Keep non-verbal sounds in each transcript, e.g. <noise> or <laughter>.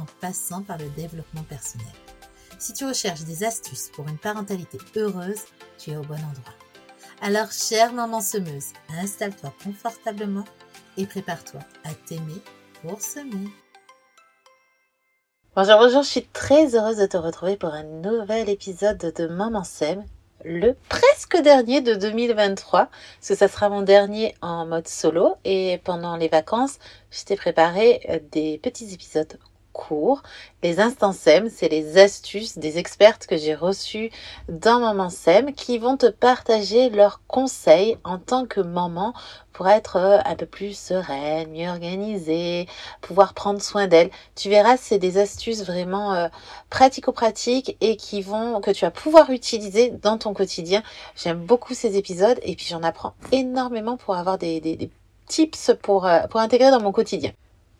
en passant par le développement personnel. Si tu recherches des astuces pour une parentalité heureuse, tu es au bon endroit. Alors, chère maman semeuse, installe-toi confortablement et prépare-toi à t'aimer pour semer. Bonjour, bonjour, je suis très heureuse de te retrouver pour un nouvel épisode de Maman Sème, le presque dernier de 2023, parce que ça sera mon dernier en mode solo. Et pendant les vacances, je t'ai préparé euh, des petits épisodes Les instants SEM, c'est les astuces des expertes que j'ai reçues dans Maman SEM qui vont te partager leurs conseils en tant que maman pour être euh, un peu plus sereine, mieux organisée, pouvoir prendre soin d'elle. Tu verras, c'est des astuces vraiment euh, pratico-pratiques et qui vont que tu vas pouvoir utiliser dans ton quotidien. J'aime beaucoup ces épisodes et puis j'en apprends énormément pour avoir des, des, tips pour, euh, pour intégrer dans mon quotidien.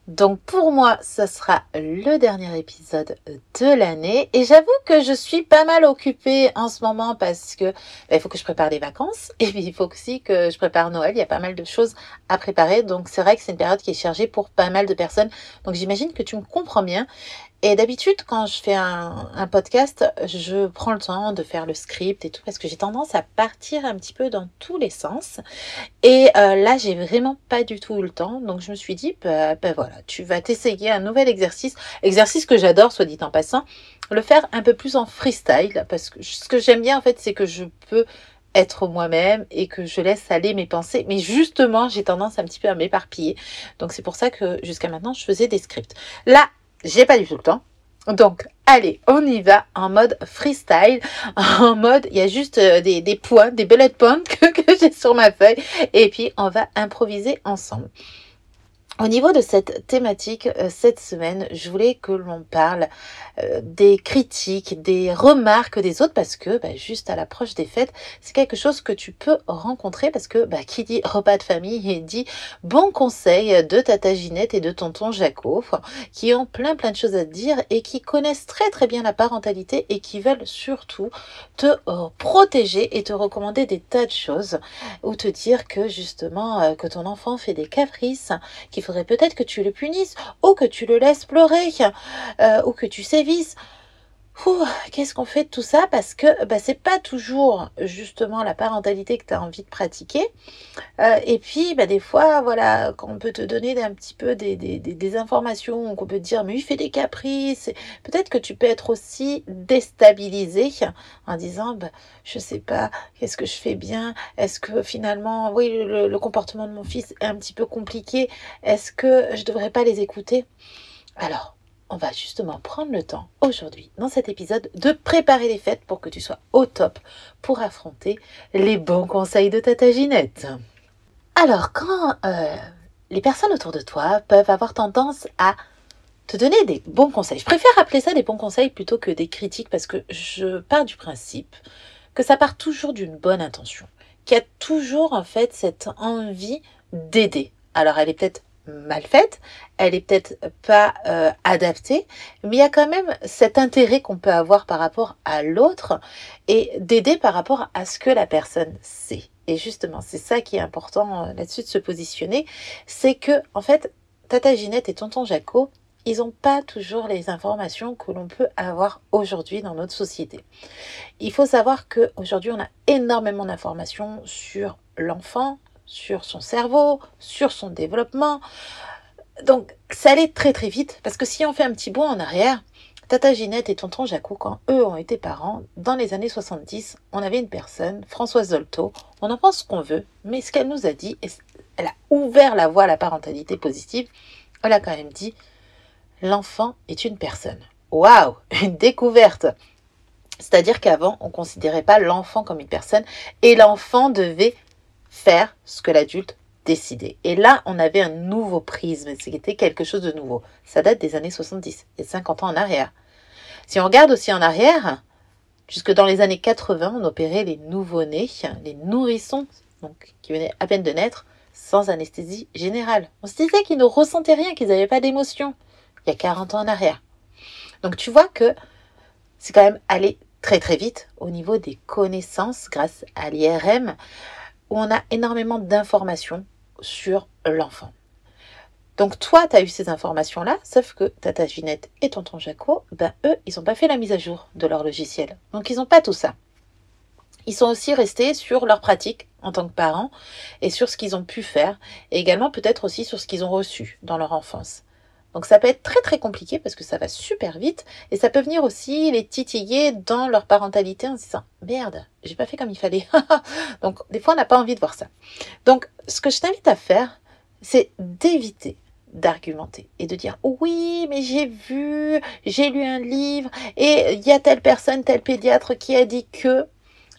Donc pour moi, ce sera le dernier épisode de l'année et j'avoue que je suis pas mal occupée en ce moment parce que bah, il faut que je prépare les vacances <laughs> et puis il faut aussi que je prépare Noël. Il y a pas mal de choses à préparer, donc c'est vrai que c'est une période qui est chargée pour pas mal de personnes. Donc j'imagine que tu me comprends bien et d'habitude, quand je fais un, podcast, je prends le temps de faire le script et tout parce que j'ai tendance à partir un petit peu dans tous les sens. Et euh, là, j'ai vraiment pas du tout le temps. Donc, je me suis dit, ben voilà, tu vas t'essayer un nouvel exercice. Exercice que j'adore, soit dit en passant. Le faire un peu plus en freestyle parce que ce que j'aime bien, en fait, c'est que je peux être moi-même et que je laisse aller mes pensées. Mais justement, j'ai tendance un petit peu à m'éparpiller. Donc c'est pour ça que jusqu'à maintenant, je faisais des scripts. Là, j'ai pas du tout le temps. Donc, allez, on y va en mode freestyle, <laughs> en mode, il y a juste euh, des, des points, des bullet points <laughs> que, que j'ai sur ma feuille, et puis on va improviser ensemble. Au niveau de cette thématique, euh, cette semaine, je voulais que l'on parle euh, des critiques, des remarques des autres, parce que bah, juste à l'approche des fêtes, c'est quelque chose que tu peux rencontrer, parce que bah, qui dit repas de famille dit bon conseil de tata Ginette et de tonton Jaco, qui ont plein plein de choses à te dire et qui connaissent très très bien la parentalité et qui veulent surtout te euh, protéger et te recommander des tas de choses, ou te dire que justement que ton enfant fait des caprices, qu'il faudrait peut-être que tu le punisses, ou que tu le laisses pleurer, euh, ou que tu sévisses qu'est-ce qu'on fait de tout ça? Parce que bah, c'est pas toujours justement la parentalité que tu as envie de pratiquer. Euh, et puis, bah, des fois, voilà, quand on peut te donner un petit peu des, des, des, informations, qu'on peut te dire, mais il fait des caprices, peut-être que tu peux être aussi déstabilisé en disant, bah, je sais pas, qu'est-ce que je fais bien? Est-ce que finalement, oui, le, comportement de mon fils est un petit peu compliqué? Est-ce que je devrais pas les écouter? Alors, on va justement prendre le temps aujourd'hui dans cet épisode de préparer les fêtes pour que tu sois au top pour affronter les bons conseils de Tata Ginette. Alors quand euh, les personnes autour de toi peuvent avoir tendance à te donner des bons conseils, je préfère appeler ça des bons conseils plutôt que des critiques parce que je pars du principe que ça part toujours d'une bonne intention, qu'il y a toujours en fait cette envie d'aider. Alors elle est peut-être mal faite, elle est peut-être pas euh, adaptée, mais il y a quand même cet intérêt qu'on peut avoir par rapport à l'autre et d'aider par rapport à ce que la personne sait. Et justement, c'est ça qui est important euh, là-dessus de se positionner, c'est que en fait, Tata Ginette et Tonton Jaco, ils n'ont pas toujours les informations que l'on peut avoir aujourd'hui dans notre société. Il faut savoir qu'aujourd'hui, on a énormément d'informations sur l'enfant, sur son cerveau, sur son développement. Donc ça allait très très vite parce que si on fait un petit bond en arrière, Tata Ginette et tonton Jacou, quand eux ont été parents, dans les années 70, on avait une personne, Françoise Zolto, on en pense ce qu'on veut, mais ce qu'elle nous a dit, elle a ouvert la voie à la parentalité positive, elle a quand même dit, l'enfant est une personne. Waouh, <laughs> une découverte C'est-à-dire qu'avant, on ne considérait pas l'enfant comme une personne et l'enfant devait faire ce que l'adulte décider. Et là, on avait un nouveau prisme, c'était quelque chose de nouveau. Ça date des années 70 et 50 ans en arrière. Si on regarde aussi en arrière, jusque dans les années 80, on opérait les nouveau-nés, les nourrissons, qui venaient à peine de naître, sans anesthésie générale. On se disait qu'ils ne ressentaient rien, qu'ils n'avaient pas d'émotion. Il y a 40 ans en arrière. Donc tu vois que c'est quand même allé très très vite au niveau des connaissances grâce à l'IRM, où on a énormément d'informations sur l'enfant. Donc toi, tu as eu ces informations-là, sauf que Tata Ginette et Tonton Jaco, ben eux, ils n'ont pas fait la mise à jour de leur logiciel. Donc ils n'ont pas tout ça. Ils sont aussi restés sur leur pratique en tant que parents et sur ce qu'ils ont pu faire, et également peut-être aussi sur ce qu'ils ont reçu dans leur enfance. Donc ça peut être très très compliqué parce que ça va super vite et ça peut venir aussi les titiller dans leur parentalité en se disant merde, j'ai pas fait comme il fallait. <laughs> Donc des fois on n'a pas envie de voir ça. Donc ce que je t'invite à faire, c'est d'éviter d'argumenter et de dire oui mais j'ai vu, j'ai lu un livre et il y a telle personne, tel pédiatre qui a dit que.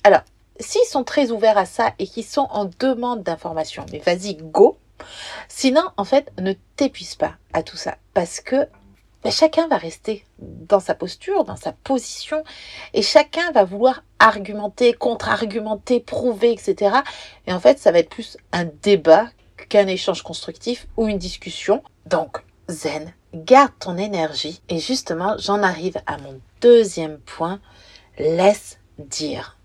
Alors, s'ils sont très ouverts à ça et qu'ils sont en demande d'informations, mais vas-y, go. Sinon, en fait, ne t'épuise pas à tout ça parce que ben, chacun va rester dans sa posture, dans sa position, et chacun va vouloir argumenter, contre-argumenter, prouver, etc. Et en fait, ça va être plus un débat qu'un échange constructif ou une discussion. Donc, zen, garde ton énergie. Et justement, j'en arrive à mon deuxième point, laisse dire.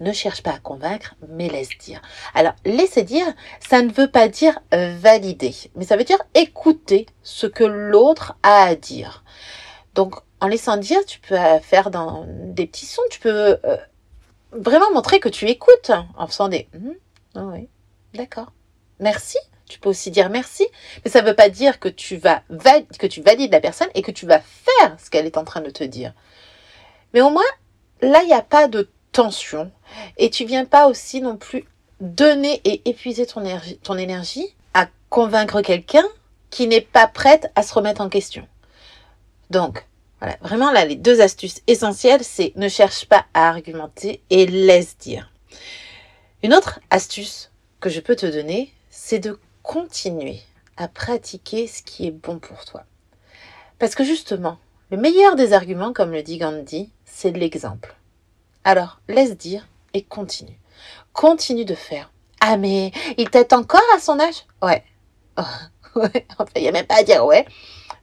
Ne cherche pas à convaincre, mais laisse dire. Alors, laisser dire, ça ne veut pas dire valider, mais ça veut dire écouter ce que l'autre a à dire. Donc, en laissant dire, tu peux faire dans des petits sons, tu peux euh, vraiment montrer que tu écoutes en faisant des hum, ah oui, d'accord. Merci. Tu peux aussi dire merci, mais ça ne veut pas dire que tu vas que tu valides la personne et que tu vas faire ce qu'elle est en train de te dire. Mais au moins, là, il n'y a pas de tension et tu viens pas aussi non plus donner et épuiser ton énergie, ton à convaincre quelqu'un qui n'est pas prête à se remettre en question. Donc, voilà, vraiment là, les deux astuces essentielles, c'est ne cherche pas à argumenter et laisse dire. Une autre astuce que je peux te donner, c'est de continuer à pratiquer ce qui est bon pour toi. Parce que justement, le meilleur des arguments, comme le dit Gandhi, c'est l'exemple. Alors, laisse dire et continue. Continue de faire. Ah mais il t'aide encore à son âge? Ouais. <laughs> ouais. Enfin, il n'y a même pas à dire ouais.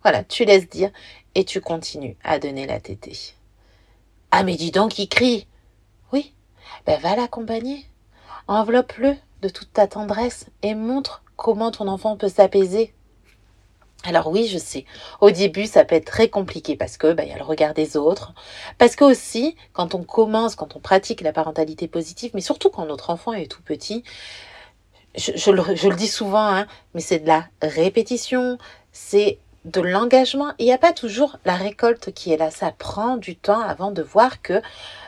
Voilà, tu laisses dire et tu continues à donner la tétée. Ah mais dis donc, il crie. Oui. Ben va l'accompagner. Enveloppe-le de toute ta tendresse et montre comment ton enfant peut s'apaiser. Alors oui, je sais, au début, ça peut être très compliqué parce que bah, y a le regard des autres, parce que aussi, quand on commence, quand on pratique la parentalité positive, mais surtout quand notre enfant est tout petit, je, le, dis souvent, hein, mais c'est de la répétition, c'est de l'engagement. Il n'y a pas toujours la récolte qui est là. Ça prend du temps avant de voir que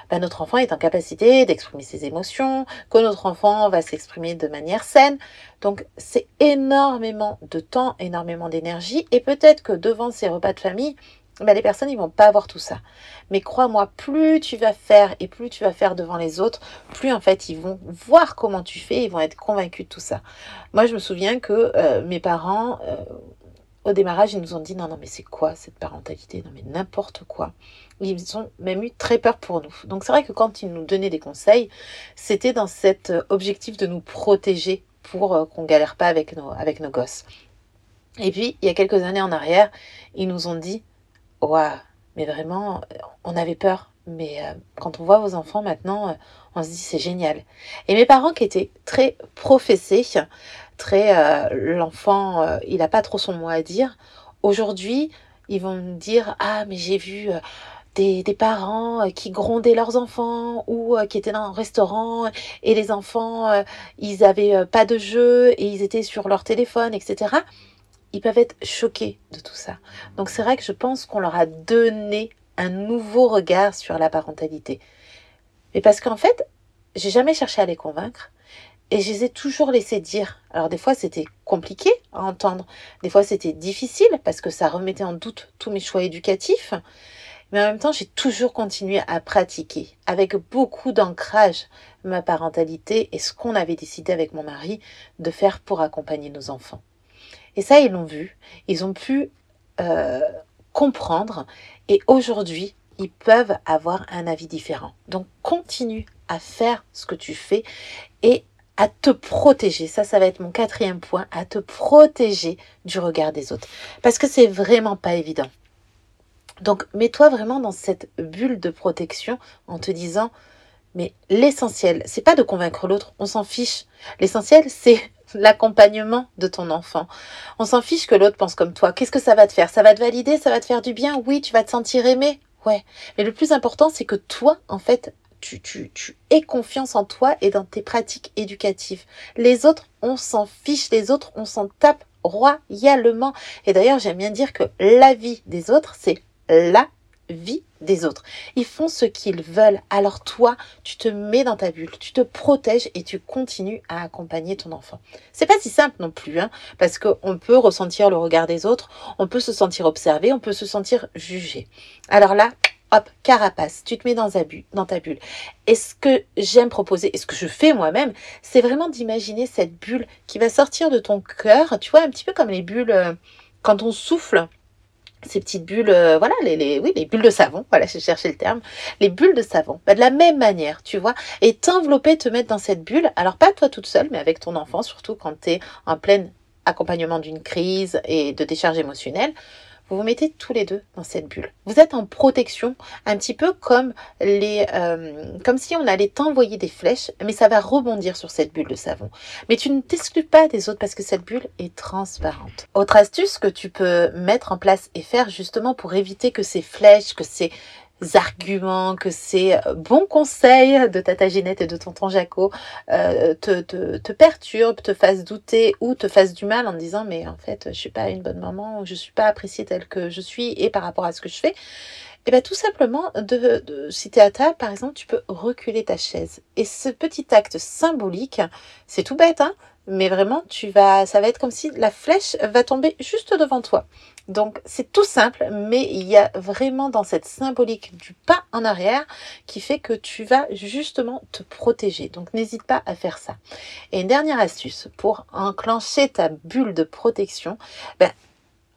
bah, notre enfant est en capacité d'exprimer ses émotions, que notre enfant va s'exprimer de manière saine. Donc c'est énormément de temps, énormément d'énergie et peut-être que devant ces repas de famille, bah, les personnes ils vont pas avoir tout ça. Mais crois-moi, plus tu vas faire et plus tu vas faire devant les autres, plus en fait ils vont voir comment tu fais, ils vont être convaincus de tout ça. Moi je me souviens que euh, mes parents euh, au démarrage, ils nous ont dit non, non, mais c'est quoi cette parentalité? Non, mais n'importe quoi. Ils ont même eu très peur pour nous. Donc c'est vrai que quand ils nous donnaient des conseils, c'était dans cet euh, objectif de nous protéger pour euh, qu'on galère pas avec nos, avec nos gosses. Et puis, il y a quelques années en arrière, ils nous ont dit Waouh, mais vraiment, on avait peur. Mais euh, quand on voit vos enfants maintenant, on se dit c'est génial. Et mes parents qui étaient très professés, très euh, l'enfant, euh, il n'a pas trop son mot à dire. Aujourd'hui, ils vont me dire ah mais j'ai vu euh, des, des, parents qui grondaient leurs enfants ou qui étaient dans un restaurant et les enfants ils avaient pas de jeu et ils étaient sur leur téléphone etc. Ils peuvent être choqués de tout ça. Donc c'est vrai que je pense qu'on leur a donné un nouveau regard sur la parentalité. Mais parce qu'en fait, j'ai jamais cherché à les convaincre. Et je les ai toujours laissés dire. Alors des fois c'était compliqué à entendre, des fois c'était difficile parce que ça remettait en doute tous mes choix éducatifs. Mais en même temps, j'ai toujours continué à pratiquer avec beaucoup d'ancrage ma parentalité et ce qu'on avait décidé avec mon mari de faire pour accompagner nos enfants. Et ça, ils l'ont vu, ils ont pu euh, comprendre et aujourd'hui, ils peuvent avoir un avis différent. Donc, continue à faire ce que tu fais et à te protéger. Ça, ça va être mon quatrième point, à te protéger du regard des autres. Parce que c'est vraiment pas évident. Donc, mets-toi vraiment dans cette bulle de protection en te disant, mais l'essentiel, c'est pas de convaincre l'autre, on s'en fiche. L'essentiel, c'est l'accompagnement de ton enfant. On s'en fiche que l'autre pense comme toi. Qu'est-ce que ça va te faire? Ça va te valider? Ça va te faire du bien? Oui, tu vas te sentir aimé Ouais. Mais le plus important, c'est que toi, en fait, tu, tu, tu aies confiance en toi et dans tes pratiques éducatives. Les autres, on s'en fiche. Les autres, on s'en tape royalement. Et d'ailleurs, j'aime bien dire que la vie des autres, c'est la vie des autres. Ils font ce qu'ils veulent. Alors toi, tu te mets dans ta bulle, tu te protèges et tu continues à accompagner ton enfant. C'est pas si simple non plus, hein, parce qu'on peut ressentir le regard des autres, on peut se sentir observé, on peut se sentir jugé. Alors là, hop, carapace, tu te mets dans, ta bulle, dans ta bulle. Et ce que j'aime proposer, et ce que je fais moi-même, c'est vraiment d'imaginer cette bulle qui va sortir de ton cœur, tu vois, un petit peu comme les bulles euh, quand on souffle ces petites bulles, euh, voilà, les, bulles de savon, voilà, j'ai cherché le terme, les bulles de savon, bah, de la même manière, tu vois, et t'envelopper, te mettre dans cette bulle, alors pas toi toute seule, mais avec ton enfant, surtout quand tu es en plein accompagnement d'une crise et de décharge émotionnelle, vous vous mettez tous les deux dans cette bulle. Vous êtes en protection, un petit peu comme les, euh, comme si on allait t'envoyer des flèches, mais ça va rebondir sur cette bulle de savon. Mais tu ne t'exclus pas des autres parce que cette bulle est transparente. Autre astuce que tu peux mettre en place et faire justement pour éviter que ces flèches, que ces arguments, que ces euh, bons conseils de Tata Ginette et de tonton Jaco euh, te, te, te perturbent, te fassent douter ou te fassent du mal en disant mais en fait je suis pas une bonne maman, je suis pas appréciée telle que je suis et par rapport à ce que je fais. Et eh bien tout simplement, de, de, si tu es à table, par exemple, tu peux reculer ta chaise. Et ce petit acte symbolique, c'est tout bête, hein, mais vraiment, tu vas, ça va être comme si la flèche va tomber juste devant toi. Donc c'est tout simple, mais il y a vraiment dans cette symbolique du pas en arrière qui fait que tu vas justement te protéger. Donc n'hésite pas à faire ça. Et une dernière astuce pour enclencher ta bulle de protection, ben,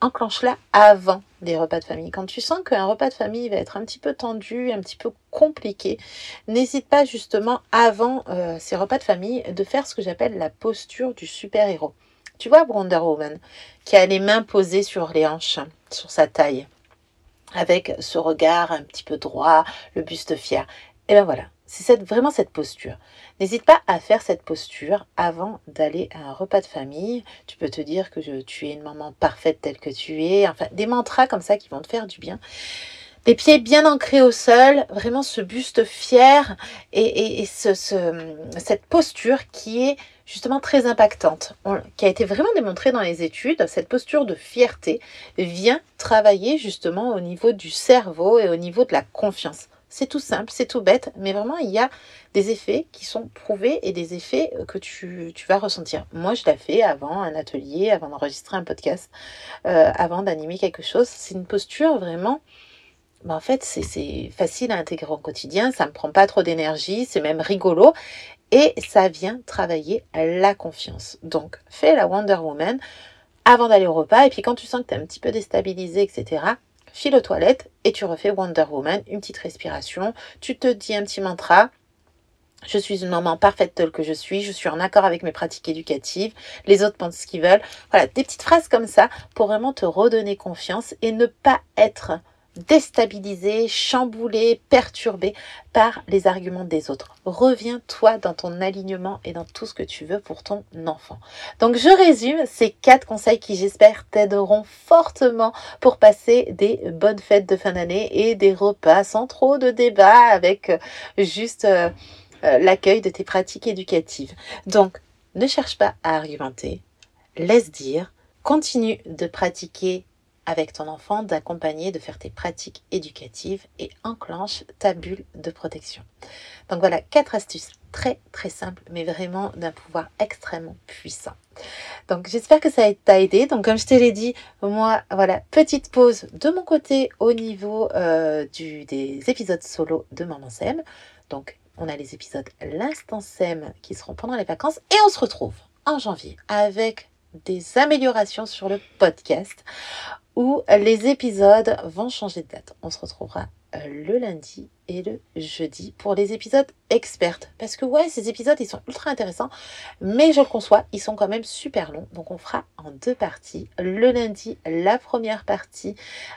enclenche-la avant les repas de famille. Quand tu sens qu'un repas de famille va être un petit peu tendu, un petit peu compliqué, n'hésite pas justement avant euh, ces repas de famille de faire ce que j'appelle la posture du super-héros. Tu vois Wonder Woman qui a les mains posées sur les hanches, sur sa taille, avec ce regard un petit peu droit, le buste fier. Et ben voilà, c'est vraiment cette posture. N'hésite pas à faire cette posture avant d'aller à un repas de famille. Tu peux te dire que tu es une maman parfaite telle que tu es. Enfin, des mantras comme ça qui vont te faire du bien. Les pieds bien ancrés au sol, vraiment ce buste fier et, ce, cette posture qui est justement très impactante, qui a été vraiment démontrée dans les études. Cette posture de fierté vient travailler justement au niveau du cerveau et au niveau de la confiance. C'est tout simple, c'est tout bête, mais vraiment il y a des effets qui sont prouvés et des effets que tu, vas ressentir. Moi, je l'ai fait avant un atelier, avant d'enregistrer un podcast, euh, avant d'animer quelque chose. C'est une posture vraiment bah, en fait, c'est facile à intégrer au quotidien, ça ne me prend pas trop d'énergie, c'est même rigolo et ça vient travailler la confiance. Donc, fais la Wonder Woman avant d'aller au repas et puis quand tu sens que tu es un petit peu déstabilisé, etc., file aux toilettes et tu refais Wonder Woman, une petite respiration, tu te dis un petit mantra. Je suis une maman parfaite telle que je suis, je suis en accord avec mes pratiques éducatives, les autres pensent ce qu'ils veulent. Voilà, des petites phrases comme ça pour vraiment te redonner confiance et ne pas être déstabilisé, chamboulé, perturbé par les arguments des autres. Reviens-toi dans ton alignement et dans tout ce que tu veux pour ton enfant. Donc je résume ces quatre conseils qui j'espère t'aideront fortement pour passer des bonnes fêtes de fin d'année et des repas sans trop de débats avec euh, juste euh, euh, l'accueil de tes pratiques éducatives. Donc ne cherche pas à argumenter, laisse dire, continue de pratiquer avec ton enfant d'accompagner, de faire tes pratiques éducatives et enclenche ta bulle de protection. Donc voilà, quatre astuces très très simples, mais vraiment d'un pouvoir extrêmement puissant. Donc j'espère que ça t'a aidé. Donc comme je te l'ai dit, moi, voilà, petite pause de mon côté au niveau euh, des épisodes solo de Maman Sem. Donc on a les épisodes L'Instant Sem qui seront pendant les vacances et on se retrouve en janvier avec des améliorations sur le podcast où les épisodes vont changer de date. On se retrouvera euh, le lundi et le jeudi pour les épisodes expertes. Parce que ouais, ces épisodes, ils sont ultra intéressants, mais je le conçois, ils sont quand même super longs. Donc on fera en deux parties. Le lundi, la première partie,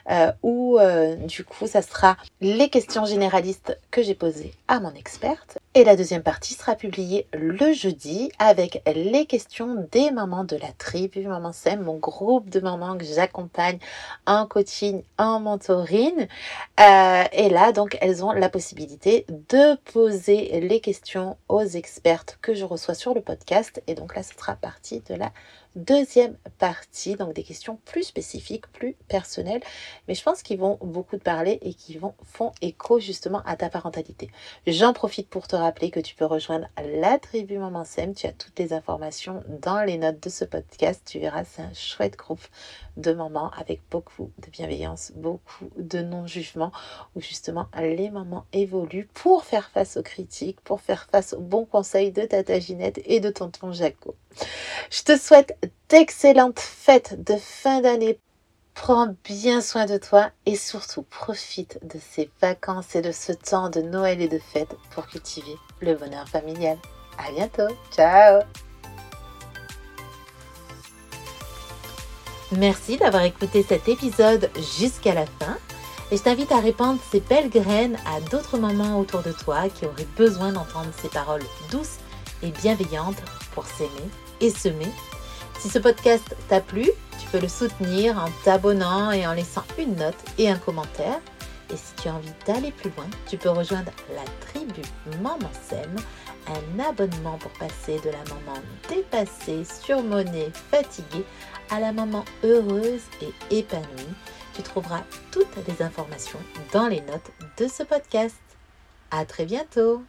euh, où euh, du coup, ça sera les questions généralistes que j'ai posées à mon experte. Et la deuxième partie sera publiée le jeudi avec les questions des mamans de la tribu Maman Sem, mon groupe de mamans que j'accompagne en coaching, en mentoring. Euh, et là, donc, elles ont la possibilité de poser les questions aux expertes que je reçois sur le podcast. Et donc là, ce sera partie de la deuxième partie, donc des questions plus spécifiques, plus personnelles, mais je pense qu'ils vont beaucoup te parler et qui vont font écho justement à ta parentalité. J'en profite pour te rappeler que tu peux rejoindre la tribu Maman Sem. Tu as toutes les informations dans les notes de ce podcast. Tu verras, c'est un chouette groupe de mamans avec beaucoup de bienveillance, beaucoup de non-jugement, où justement les mamans évoluent pour faire face aux critiques, pour faire face aux bons conseils de Tata Ginette et de tonton Jaco. Je te souhaite d'excellentes fêtes de fin d'année. Prends bien soin de toi et surtout profite de ces vacances et de ce temps de Noël et de fête pour cultiver le bonheur familial. À bientôt. Ciao. Merci d'avoir écouté cet épisode jusqu'à la fin et je t'invite à répandre ces belles graines à d'autres mamans autour de toi qui auraient besoin d'entendre ces paroles douces et bienveillantes pour s'aimer et semer. Si ce podcast t'a plu, tu peux le soutenir en t'abonnant et en laissant une note et un commentaire. Et si tu as envie d'aller plus loin, tu peux rejoindre la tribu Maman Sème, un abonnement pour passer de la maman dépassée, surmonnée, fatiguée à la maman heureuse et épanouie. Tu trouveras toutes les informations dans les notes de ce podcast. À très bientôt!